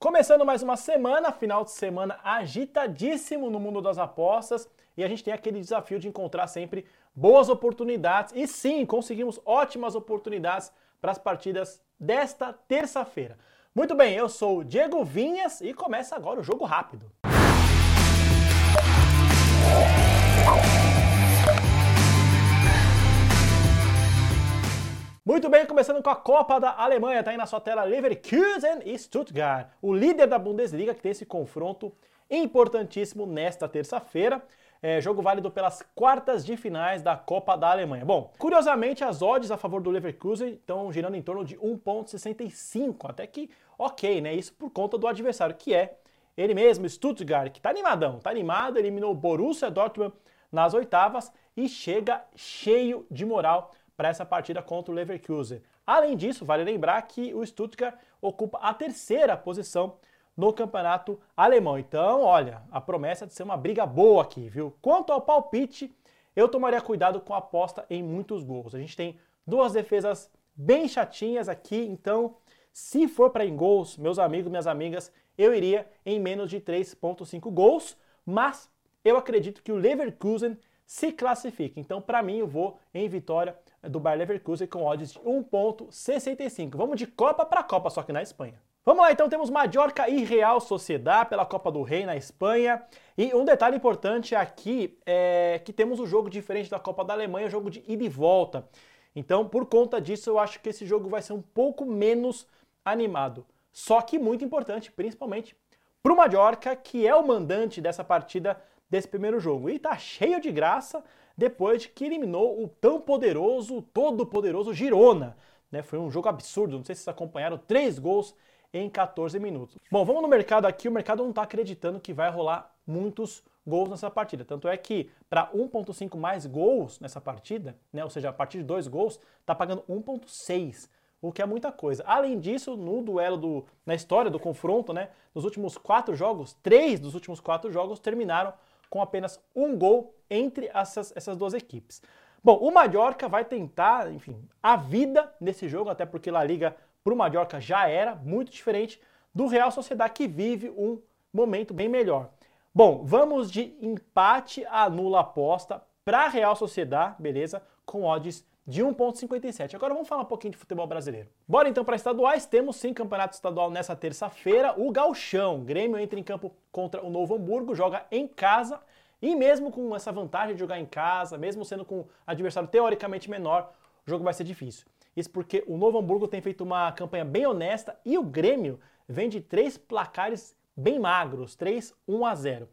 Começando mais uma semana, final de semana agitadíssimo no mundo das apostas e a gente tem aquele desafio de encontrar sempre boas oportunidades e sim, conseguimos ótimas oportunidades para as partidas desta terça-feira. Muito bem, eu sou o Diego Vinhas e começa agora o jogo rápido. Muito bem, começando com a Copa da Alemanha, tá aí na sua tela Leverkusen e Stuttgart, o líder da Bundesliga que tem esse confronto importantíssimo nesta terça-feira. É, jogo válido pelas quartas de finais da Copa da Alemanha. Bom, curiosamente, as odds a favor do Leverkusen estão girando em torno de 1,65, até que ok, né? Isso por conta do adversário, que é ele mesmo, Stuttgart, que tá animadão, tá animado, eliminou o Borussia Dortmund nas oitavas e chega cheio de moral para essa partida contra o Leverkusen. Além disso, vale lembrar que o Stuttgart ocupa a terceira posição no campeonato alemão. Então, olha, a promessa de ser uma briga boa aqui, viu? Quanto ao palpite, eu tomaria cuidado com a aposta em muitos gols. A gente tem duas defesas bem chatinhas aqui, então, se for para em gols, meus amigos, minhas amigas, eu iria em menos de 3.5 gols, mas eu acredito que o Leverkusen se classifica. Então, para mim, eu vou em vitória do Bayer Leverkusen com odds de 1.65. Vamos de Copa para Copa, só que na Espanha. Vamos lá, então temos Mallorca e Real Sociedad pela Copa do Rei na Espanha. E um detalhe importante aqui é que temos o um jogo diferente da Copa da Alemanha, jogo de ida e volta. Então, por conta disso, eu acho que esse jogo vai ser um pouco menos animado. Só que muito importante, principalmente para o Mallorca, que é o mandante dessa partida desse primeiro jogo. E tá cheio de graça depois de que eliminou o tão poderoso, todo poderoso Girona. Né? Foi um jogo absurdo, não sei se vocês acompanharam, três gols em 14 minutos. Bom, vamos no mercado aqui, o mercado não está acreditando que vai rolar muitos gols nessa partida. Tanto é que para 1.5 mais gols nessa partida, né, ou seja, a partir de dois gols, está pagando 1.6 o que é muita coisa. Além disso, no duelo do, na história do confronto, né, nos últimos quatro jogos, três dos últimos quatro jogos terminaram com apenas um gol entre essas, essas duas equipes. Bom, o Mallorca vai tentar, enfim, a vida nesse jogo, até porque La Liga para o Mallorca já era muito diferente do Real Sociedad que vive um momento bem melhor. Bom, vamos de empate a nula aposta para Real Sociedad, beleza? Com odds de 1,57. Agora vamos falar um pouquinho de futebol brasileiro. Bora então para estaduais. Temos sim campeonato estadual nessa terça-feira. O Galchão. Grêmio entra em campo contra o Novo Hamburgo, joga em casa. E mesmo com essa vantagem de jogar em casa, mesmo sendo com adversário teoricamente menor, o jogo vai ser difícil. Isso porque o Novo Hamburgo tem feito uma campanha bem honesta e o Grêmio vem de três placares bem magros, 3 1 a 0.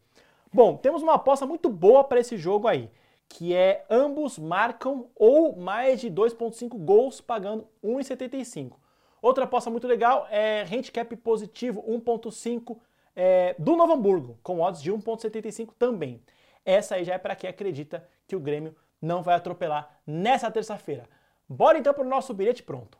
Bom, temos uma aposta muito boa para esse jogo aí que é ambos marcam ou mais de 2.5 gols pagando 1,75. Outra aposta muito legal é handicap positivo 1.5 é, do Novo Hamburgo, com odds de 1.75 também. Essa aí já é para quem acredita que o Grêmio não vai atropelar nessa terça-feira. Bora então para o nosso bilhete pronto.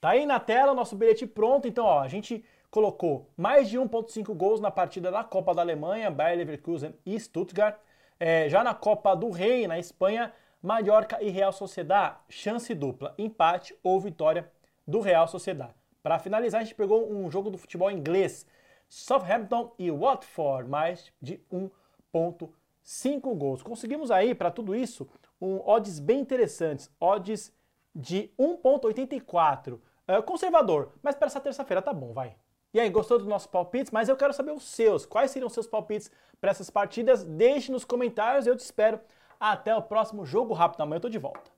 Tá aí na tela o nosso bilhete pronto, então ó, a gente colocou mais de 1.5 gols na partida da Copa da Alemanha, Bayer Leverkusen e Stuttgart. É, já na Copa do Rei, na Espanha, Mallorca e Real Sociedad, chance dupla, empate ou vitória do Real Sociedad. Para finalizar, a gente pegou um jogo do futebol inglês, Southampton e Watford, mais de 1.5 gols. Conseguimos aí, para tudo isso, um odds bem interessantes, odds de 1.84. É, conservador, mas para essa terça-feira tá bom, vai. E aí, gostou dos nossos palpites? Mas eu quero saber os seus. Quais seriam os seus palpites para essas partidas? Deixe nos comentários. Eu te espero. Até o próximo Jogo Rápido. Amanhã eu tô de volta.